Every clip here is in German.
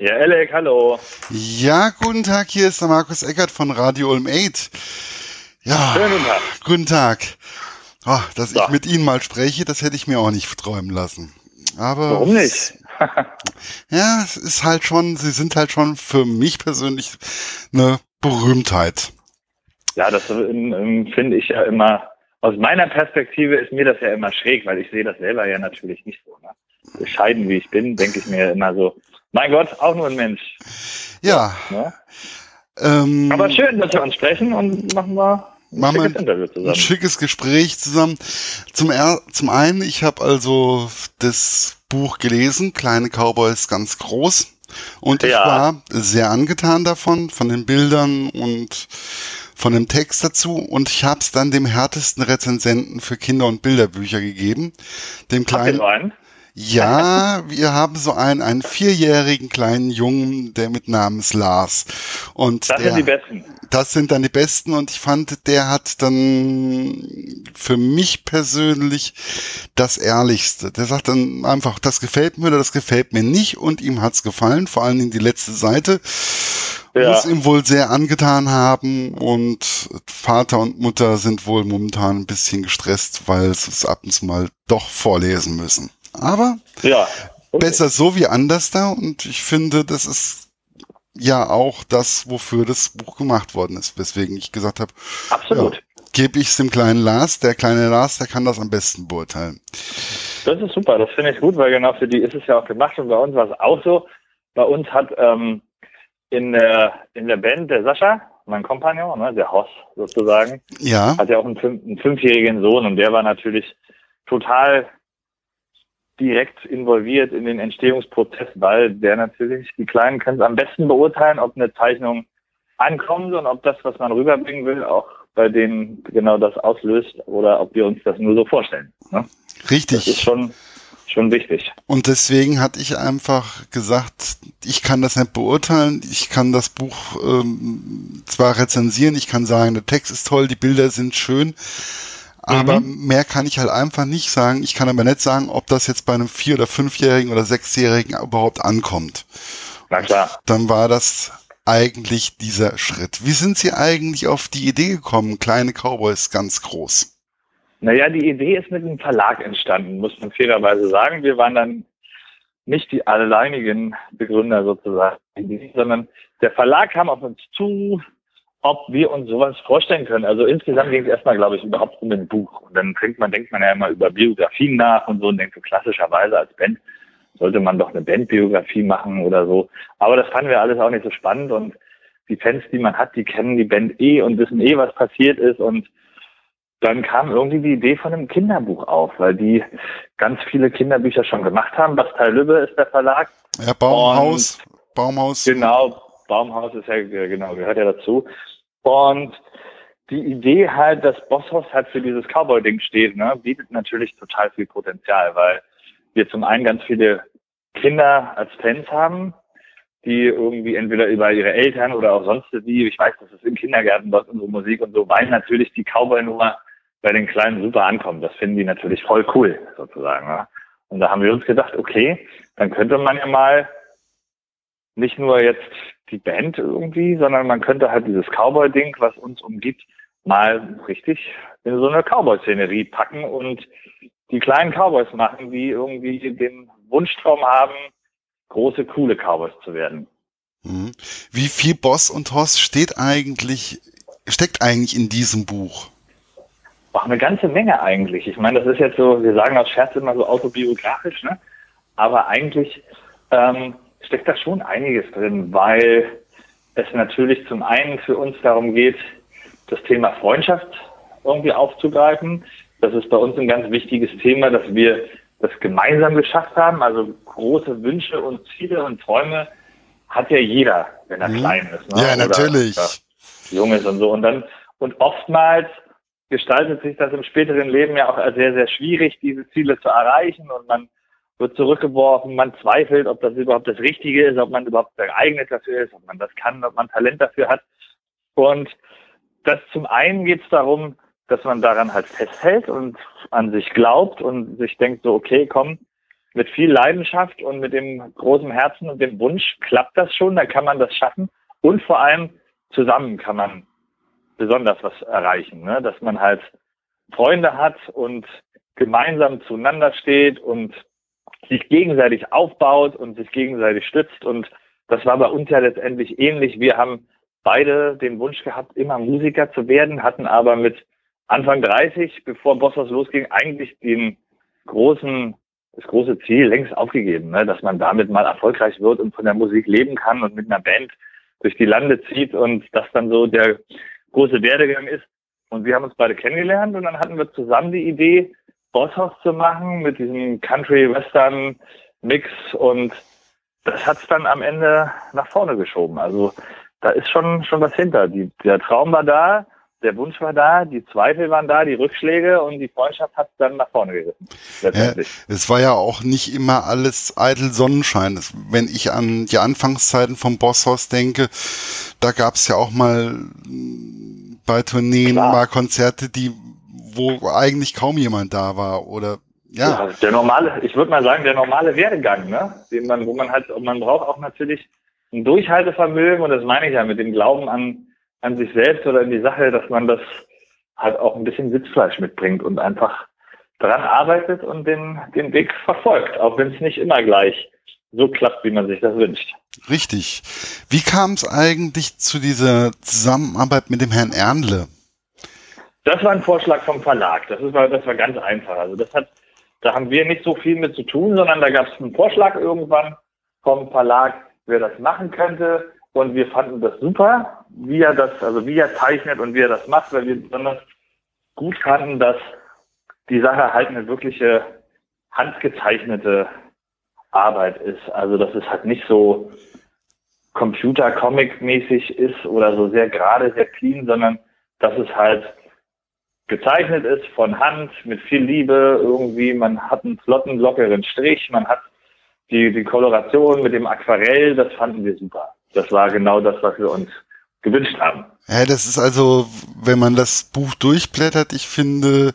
Ja, Alec, hallo. Ja, guten Tag, hier ist der Markus Eckert von Radio Ulm 8. Ja, Schönen guten Tag. guten Tag. Oh, dass So. ich mit Ihnen mal spreche, das hätte ich mir auch nicht träumen lassen. Aber Warum nicht? ja, es ist halt schon, Sie sind halt schon für mich persönlich eine Berühmtheit. Ja, das ähm, ähm, finde ich ja immer, aus meiner Perspektive ist mir das ja immer schräg, weil ich sehe das selber ja natürlich nicht so. Ne? Bescheiden wie ich bin, denke ich mir immer so, mein Gott, auch nur ein Mensch. Ja, Ne? ähm, Aber schön, dass wir uns sprechen und machen wir ein Machen wir schickes Interview ein schickes Gespräch zusammen. Zum, er zum einen, ich habe also das Buch gelesen, Kleine Cowboys ganz groß. Und ich Ja. war sehr angetan davon, von den Bildern und von dem Text dazu. Und ich habe es dann dem härtesten Rezensenten für Kinder- und Bilderbücher gegeben, dem kleinen? Ja, wir haben so einen, einen vierjährigen kleinen Jungen, der mit Namens Lars. Und Das der, sind die besten. das sind dann die besten und ich fand, der hat dann für mich persönlich das Ehrlichste. Der sagt dann einfach, das gefällt mir oder das gefällt mir nicht und ihm hat's gefallen, vor allen Dingen die letzte Seite. Ja. Muss ihm wohl sehr angetan haben und Vater und Mutter sind wohl momentan ein bisschen gestresst, weil sie es ab und zu mal doch vorlesen müssen. Aber Ja. Okay. besser so wie anders da und ich finde, das ist ja auch das, wofür das Buch gemacht worden ist, weswegen ich gesagt habe, Absolut. gebe ich es dem kleinen Lars, der kleine Lars, der kann das am besten beurteilen. Das ist super, das finde ich gut, weil genau für die ist es ja auch gemacht und bei uns war es auch so. Bei uns hat ähm, in, der, in der Band der Sascha, mein Kompagnon, ne, der Hoss sozusagen, Ja, hat ja auch einen, fünf, einen fünfjährigen Sohn und der war natürlich total direkt involviert in den Entstehungsprozess, weil der natürlich, die Kleinen können es am besten beurteilen, ob eine Zeichnung ankommt und ob das, was man rüberbringen will, auch bei denen genau das auslöst oder ob wir uns das nur so vorstellen. Ne? Das ist richtig. schon, schon wichtig. Und deswegen hatte ich einfach gesagt, ich kann das nicht beurteilen, ich kann das Buch ähm, zwar rezensieren, ich kann sagen, der Text ist toll, die Bilder sind schön, aber mehr kann ich halt einfach nicht sagen. Ich kann aber nicht sagen, ob das jetzt bei einem vier- oder fünfjährigen oder sechsjährigen überhaupt ankommt. Na klar. Dann war das eigentlich dieser Schritt. Wie sind Sie eigentlich auf die Idee gekommen, kleine Cowboys ganz groß? Naja, die Idee ist mit einem Verlag entstanden, muss man fairerweise sagen. Wir waren dann nicht die alleinigen Begründer sozusagen, sondern der Verlag kam auf uns zu, ob wir uns sowas vorstellen können. Also insgesamt ging es erstmal, glaube ich, überhaupt um ein Buch. Und dann denkt man, denkt man ja immer über Biografien nach und so und denkt so klassischerweise als Band sollte man doch eine Bandbiografie machen oder so. Aber das fanden wir alles auch nicht so spannend und die Fans, die man hat, die kennen die Band eh und wissen eh, was passiert ist und dann kam irgendwie die Idee von einem Kinderbuch auf, weil die ganz viele Kinderbücher schon gemacht haben. Bastei Lübbe ist der Verlag. Ja, Baumhaus, Baumhaus. Genau, Baumhaus ist ja, genau, gehört ja dazu. Und die Idee halt, dass Bosshaus halt für dieses Cowboy-Ding steht, ne, bietet natürlich total viel Potenzial, weil wir zum einen ganz viele Kinder als Fans haben, die irgendwie entweder über ihre Eltern oder auch sonst wie, ich weiß, dass es im Kindergarten läuft unsere Musik und so, weil natürlich die Cowboy-Nummer bei den Kleinen super ankommt. Das finden die natürlich voll cool, sozusagen. Ne? Und da haben wir uns gedacht, okay, dann könnte man ja mal nicht nur jetzt die Band irgendwie, sondern man könnte halt dieses Cowboy-Ding, was uns umgibt, mal richtig in so eine Cowboy-Szenerie packen und die kleinen Cowboys machen, die irgendwie den Wunschtraum haben, große, coole Cowboys zu werden. Mhm. Wie viel Boss und Hoss steht eigentlich, steckt eigentlich in diesem Buch? Auch eine ganze Menge eigentlich. Ich meine, das ist jetzt so, wir sagen aus Scherz immer so autobiografisch, ne? Aber eigentlich ähm, steckt da schon einiges drin, weil es natürlich zum einen für uns darum geht, das Thema Freundschaft irgendwie aufzugreifen. Das ist bei uns ein ganz wichtiges Thema, dass wir das gemeinsam geschafft haben. Also große Wünsche und Ziele und Träume hat ja jeder, wenn er Mhm. klein ist. Ne? Ja, Oder- natürlich. ja, jung ist und so. Und dann, und oftmals gestaltet sich das im späteren Leben ja auch sehr, sehr schwierig, diese Ziele zu erreichen und man wird zurückgeworfen, man zweifelt, ob das überhaupt das Richtige ist, ob man überhaupt geeignet dafür ist, ob man das kann, ob man Talent dafür hat. Und das zum einen geht es darum, dass man daran halt festhält und an sich glaubt und sich denkt so, okay, komm, mit viel Leidenschaft und mit dem großen Herzen und dem Wunsch klappt das schon, dann kann man das schaffen. Und vor allem zusammen kann man besonders was erreichen, ne? dass man halt Freunde hat und gemeinsam zueinander steht und sich gegenseitig aufbaut und sich gegenseitig stützt. Und das war bei uns ja letztendlich ähnlich. Wir haben beide den Wunsch gehabt, immer Musiker zu werden, hatten aber mit Anfang 30, bevor Bossos losging, eigentlich den großen, das große Ziel längst aufgegeben, ne? dass man damit mal erfolgreich wird und von der Musik leben kann und mit einer Band durch die Lande zieht und das dann so der große Werdegang ist. Und wir haben uns beide kennengelernt und dann hatten wir zusammen die Idee, Bosshaus zu machen mit diesem Country-Western-Mix und das hat es dann am Ende nach vorne geschoben. Also da ist schon, schon was hinter. Die, der Traum war da, der Wunsch war da, die Zweifel waren da, die Rückschläge und die Freundschaft hat dann nach vorne gerissen. Ja, es war ja auch nicht immer alles eitel Sonnenschein. Wenn ich an die Anfangszeiten vom Bosshaus denke, da gab es ja auch mal bei Tourneen Klar. mal Konzerte, die wo eigentlich kaum jemand da war oder ja. ja der normale, ich würde mal sagen, der normale Werdegang, ne? Den man, wo man halt, man braucht auch natürlich ein Durchhaltevermögen und das meine ich ja mit dem Glauben an, an sich selbst oder in die Sache, dass man das halt auch ein bisschen Sitzfleisch mitbringt und einfach daran arbeitet und den, den Weg verfolgt, auch wenn es nicht immer gleich so klappt, wie man sich das wünscht. Richtig. Wie kam es eigentlich zu dieser Zusammenarbeit mit dem Herrn Ernle? Das war ein Vorschlag vom Verlag. Das, ist, das war ganz einfach. Also das hat, da haben wir nicht so viel mit zu tun, sondern da gab es einen Vorschlag irgendwann vom Verlag, wer das machen könnte. Und wir fanden das super, wie er das, also wie er zeichnet und wie er das macht, weil wir besonders gut fanden, dass die Sache halt eine wirkliche handgezeichnete Arbeit ist. Also dass es halt nicht so Computer-Comic-mäßig ist oder so sehr gerade, sehr clean, sondern dass es halt gezeichnet ist von Hand mit viel Liebe irgendwie. Man hat einen flotten, lockeren Strich, man hat die, die Koloration mit dem Aquarell, das fanden wir super. Das war genau das, was wir uns gewünscht haben. Ja, das ist also, wenn man das Buch durchblättert, ich finde,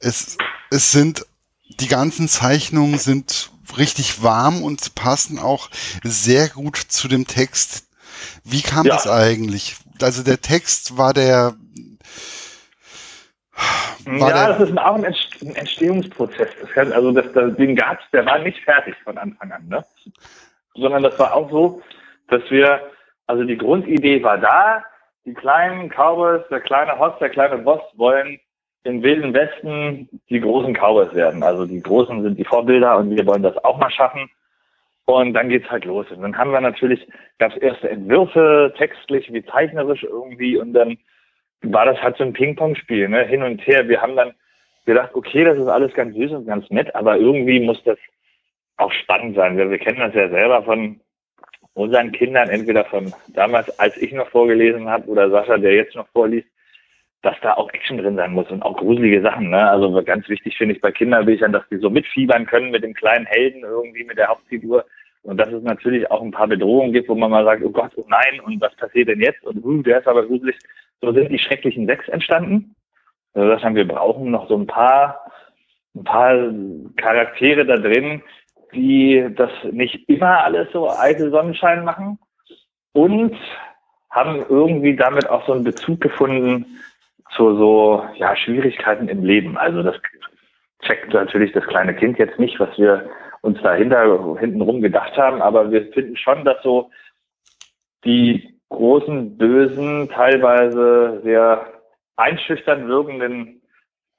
es, es sind, die ganzen Zeichnungen sind richtig warm und passen auch sehr gut zu dem Text. Wie kam ja. das eigentlich? Also der Text war der, war ja, das ist auch ein Entstehungsprozess. Das also das, das, den gab's, der war nicht fertig von Anfang an, ne? Sondern das war auch so, dass wir, also die Grundidee war da, die kleinen Cowboys, der kleine Hoss, der kleine Boss wollen im Wilden Westen die großen Cowboys werden. Also die Großen sind die Vorbilder und wir wollen das auch mal schaffen. Und dann geht's halt los. Und dann haben wir natürlich, gab's erste Entwürfe, textlich wie zeichnerisch irgendwie und dann war das halt so ein Ping-Pong-Spiel, ne? hin und her. Wir haben dann gedacht, okay, das ist alles ganz süß und ganz nett, aber irgendwie muss das auch spannend sein. Wir, wir kennen das ja selber von unseren Kindern, entweder von damals, als ich noch vorgelesen habe, oder Sascha, der jetzt noch vorliest, dass da auch Action drin sein muss und auch gruselige Sachen. Ne? Also ganz wichtig finde ich bei Kinderbüchern, dass die so mitfiebern können mit dem kleinen Helden irgendwie, mit der Hauptfigur. Und dass es natürlich auch ein paar Bedrohungen gibt, wo man mal sagt, oh Gott, oh nein, und was passiert denn jetzt? Und uh, der ist aber gruselig. So sind die schrecklichen sechs entstanden. Also das haben wir brauchen noch so ein paar, ein paar Charaktere da drin, die das nicht immer alles so eitel Sonnenschein machen und haben irgendwie damit auch so einen Bezug gefunden zu so ja, Schwierigkeiten im Leben. Also das checkt natürlich das kleine Kind jetzt nicht, was wir uns dahinter hintenrum gedacht haben, aber wir finden schon, dass so die großen, bösen, teilweise sehr einschüchtern wirkenden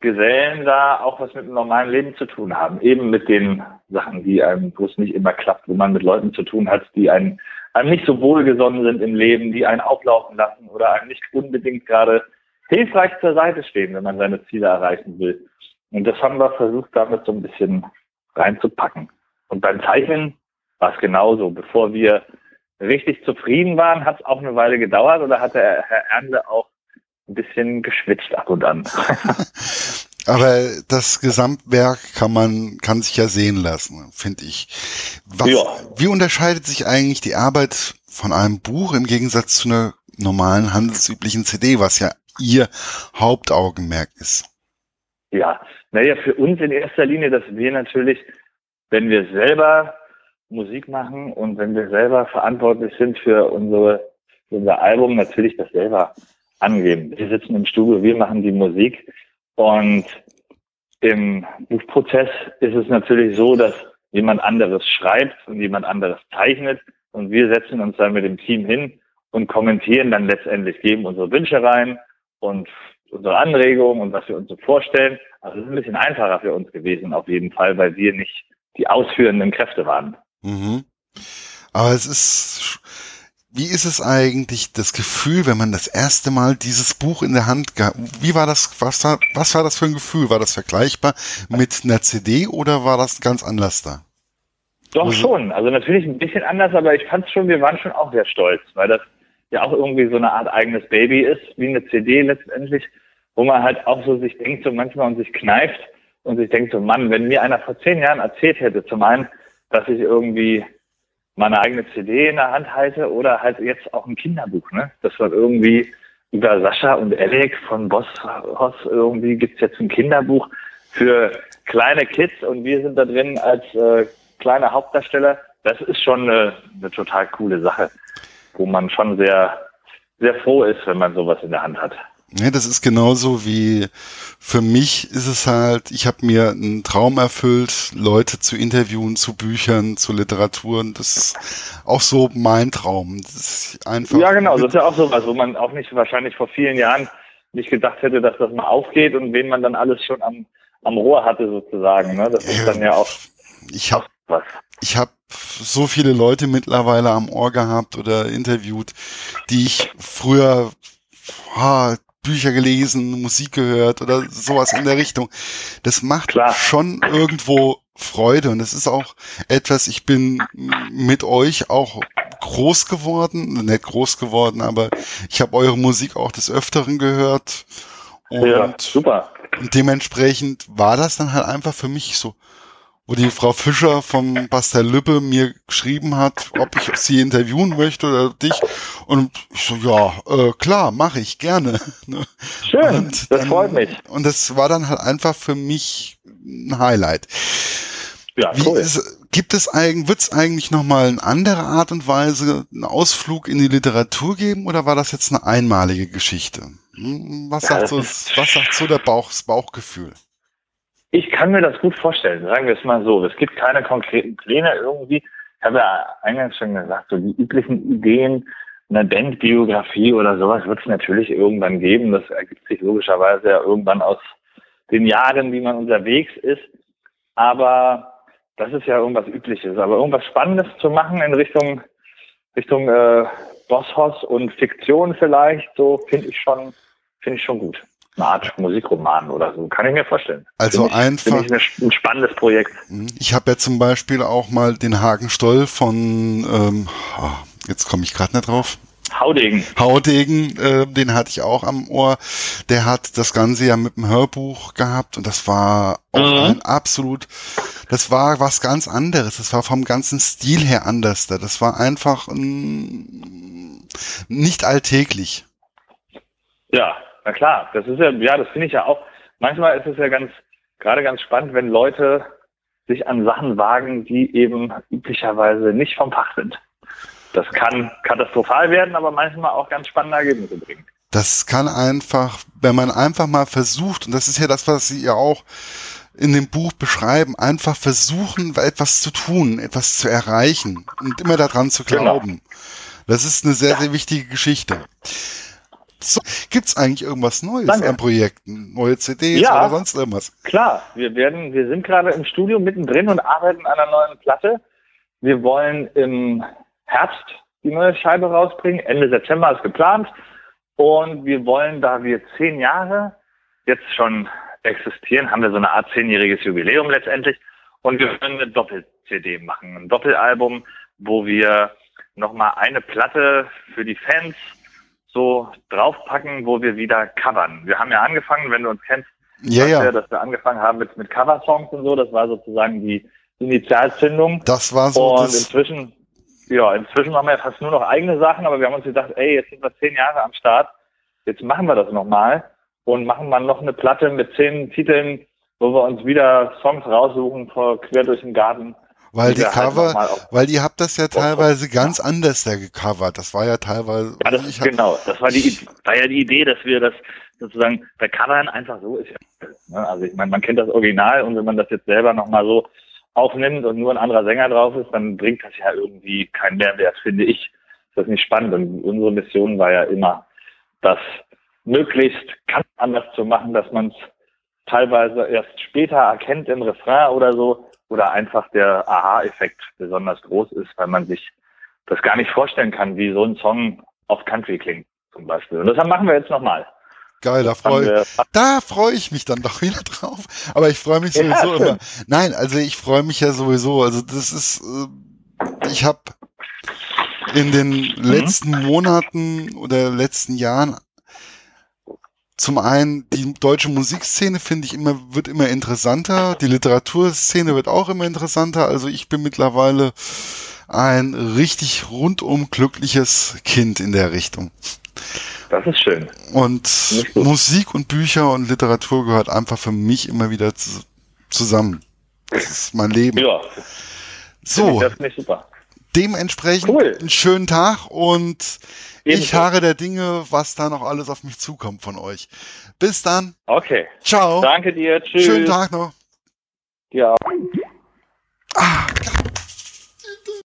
Gesellen da auch was mit dem normalen Leben zu tun haben. Eben mit den Sachen, die einem, wo es nicht immer klappt, wo man mit Leuten zu tun hat, die einen, einem nicht so wohlgesonnen sind im Leben, die einen auflaufen lassen oder einem nicht unbedingt gerade hilfreich zur Seite stehen, wenn man seine Ziele erreichen will. Und das haben wir versucht, damit so ein bisschen reinzupacken. Und beim Zeichnen war es genauso. Bevor wir richtig zufrieden waren, hat es auch eine Weile gedauert oder hat der Herr Ernle auch ein bisschen geschwitzt ab und an. Aber das Gesamtwerk kann man, kann sich ja sehen lassen, finde ich. Was, ja. Wie unterscheidet sich eigentlich die Arbeit von einem Buch im Gegensatz zu einer normalen handelsüblichen CD, was ja Ihr Hauptaugenmerk ist? Ja, naja, für uns in erster Linie, dass wir natürlich wenn wir selber Musik machen und wenn wir selber verantwortlich sind für unsere, für unser Album, natürlich das selber angeben. Wir sitzen im Studio, wir machen die Musik und im Buchprozess ist es natürlich so, dass jemand anderes schreibt und jemand anderes zeichnet und wir setzen uns dann mit dem Team hin und kommentieren dann letztendlich, geben unsere Wünsche rein und unsere Anregungen und was wir uns so vorstellen. Also es ist ein bisschen einfacher für uns gewesen auf jeden Fall, weil wir nicht die ausführenden Kräfte waren. Mhm. Aber es ist, wie ist es eigentlich das Gefühl, wenn man das erste Mal dieses Buch in der Hand gehabt, wie war das, was war, was war das für ein Gefühl? War das vergleichbar mit einer CD oder war das ganz anders da? Doch also, schon, also natürlich ein bisschen anders, aber ich fand schon, wir waren schon auch sehr stolz, weil das ja auch irgendwie so eine Art eigenes Baby ist, wie eine CD letztendlich, wo man halt auch so sich denkt, so manchmal und sich kneift und sich denkt so, Mann, wenn mir einer vor zehn Jahren erzählt hätte, zum einen, dass ich irgendwie meine eigene CD in der Hand halte oder halt jetzt auch ein Kinderbuch, ne? Das war irgendwie über Sascha und Alec von Boss Hoss irgendwie gibt's jetzt ein Kinderbuch für kleine Kids und wir sind da drin als äh, kleine Hauptdarsteller. Das ist schon eine, eine total coole Sache, wo man schon sehr, sehr froh ist, wenn man sowas in der Hand hat. Ja, das ist genauso wie für mich ist es halt, ich habe mir einen Traum erfüllt, Leute zu interviewen, zu Büchern, zu Literaturen. Das ist auch so mein Traum. Das ist einfach. Ja, genau, das ist ja auch so was, wo man auch nicht wahrscheinlich vor vielen Jahren nicht gedacht hätte, dass das mal aufgeht und wen man dann alles schon am, am Rohr hatte sozusagen. Ne? Das ist dann ja auch. Ich habe ich habe so viele Leute mittlerweile am Ohr gehabt oder interviewt, die ich früher ah, Bücher gelesen, Musik gehört oder sowas in der Richtung. Das macht Klar. schon irgendwo Freude und es ist auch etwas, ich bin mit euch auch groß geworden, nicht groß geworden, aber ich habe eure Musik auch des Öfteren gehört. Und ja, super. dementsprechend war das dann halt einfach für mich so, wo die Frau Fischer vom Pastel Lübbe mir geschrieben hat, ob ich sie interviewen möchte oder dich. Und ich so, ja, äh, klar, mache ich gerne. Ne? Schön, und das freut mich. Und das war dann halt einfach für mich ein Highlight. Ja, Wie cool. ist, gibt es eigentlich, wird es eigentlich nochmal eine andere Art und Weise einen Ausflug in die Literatur geben oder war das jetzt eine einmalige Geschichte? Hm, was sagt, so, was sagt so der Bauch, das Bauchgefühl? Ich kann mir das gut vorstellen, sagen wir es mal so. Es gibt keine konkreten Pläne irgendwie. Ich habe ja eingangs schon gesagt, so die üblichen Ideen einer Bandbiografie oder sowas wird es natürlich irgendwann geben. Das ergibt sich logischerweise ja irgendwann aus den Jahren, wie man unterwegs ist. Aber das ist ja irgendwas Übliches. Aber irgendwas Spannendes zu machen in Richtung Richtung äh, Bosshaus und Fiktion vielleicht, so finde ich schon, finde ich schon gut eine Art Musikroman oder so. Kann ich mir vorstellen. Also ich, einfach. Ich ein spannendes Projekt. Mhm. Ich habe ja zum Beispiel auch mal den Hagen Stoll von, ähm, ah, jetzt komme ich gerade nicht drauf. Haudegen. Haudegen, äh, den hatte ich auch am Ohr. Der hat das Ganze ja mit dem Hörbuch gehabt und das war auch mhm. ein absolut, das war was ganz anderes. Das war vom ganzen Stil her anders. Das war einfach ein, nicht alltäglich. Ja, na klar, das ist ja, ja, das finde ich ja auch. Manchmal ist es ja ganz, gerade ganz spannend, wenn Leute sich an Sachen wagen, die eben üblicherweise nicht vom Fach sind. Das kann katastrophal werden, aber manchmal auch ganz spannende Ergebnisse bringen. Das kann einfach, wenn man einfach mal versucht, und das ist ja das, was Sie ja auch in dem Buch beschreiben, einfach versuchen, etwas zu tun, etwas zu erreichen und immer daran zu genau. glauben. Genau. Das ist eine sehr, sehr wichtige Geschichte. So, gibt's eigentlich irgendwas Neues Danke. an Projekten? Neue CDs ja, oder sonst irgendwas? Klar, wir werden, wir sind gerade im Studio mittendrin und arbeiten an einer neuen Platte. Wir wollen im Herbst die neue Scheibe rausbringen. Ende September ist geplant. Und wir wollen, da wir zehn Jahre jetzt schon existieren, haben wir so eine Art zehnjähriges Jubiläum letztendlich. Und wir wollen eine Doppel-CD machen, ein Doppelalbum, wo wir nochmal eine Platte für die Fans so draufpacken, wo wir wieder covern. Wir haben ja angefangen, wenn du uns kennst, ja, ja. Wir, dass wir angefangen haben mit, mit Cover-Songs und so. Das war sozusagen die Initialzündung. Das war so. Und inzwischen, ja, inzwischen machen wir fast nur noch eigene Sachen, aber wir haben uns gedacht, ey, jetzt sind wir zehn Jahre am Start, jetzt machen wir das nochmal und machen mal noch eine Platte mit zehn Titeln, wo wir uns wieder Songs raussuchen, vor, quer durch den Garten. Weil die halt Cover, halt weil ihr habt das ja teilweise ganz anders da gecovert. Das war ja teilweise. Ja, das ist genau. Das war die, war ja die Idee, dass wir das sozusagen bei Covern einfach so ist. Ja, ne? Also ich meine, man kennt das Original und wenn man das jetzt selber nochmal so aufnimmt und nur ein anderer Sänger drauf ist, dann bringt das ja irgendwie keinen Mehrwert, finde ich. Das ist nicht spannend. Und unsere Mission war ja immer, das möglichst ganz anders zu machen, dass man es teilweise erst später erkennt im Refrain oder so, oder einfach der Aha-Effekt besonders groß ist, weil man sich das gar nicht vorstellen kann, wie so ein Song auf Country klingt, zum Beispiel. Und das machen wir jetzt nochmal. Geil, da freue da freu ich mich dann doch wieder drauf. Aber ich freue mich sowieso ja, immer. Nein, also ich freue mich ja sowieso. Also das ist, äh, ich habe in den mhm. letzten Monaten oder letzten Jahren zum einen die deutsche Musikszene finde ich immer wird immer interessanter, die Literaturszene wird auch immer interessanter. Also ich bin mittlerweile ein richtig rundum glückliches Kind in der Richtung. Das ist schön. Und Musik und Bücher und Literatur gehört einfach für mich immer wieder zu, zusammen. Das ist mein Leben. Ja. So. Das ist super. Dementsprechend cool. einen schönen Tag und Ebenso. ich harre der Dinge, was da noch alles auf mich zukommt von euch. Bis dann. Okay. Ciao. Danke dir. Tschüss. Schönen Tag noch. Ja. Ah.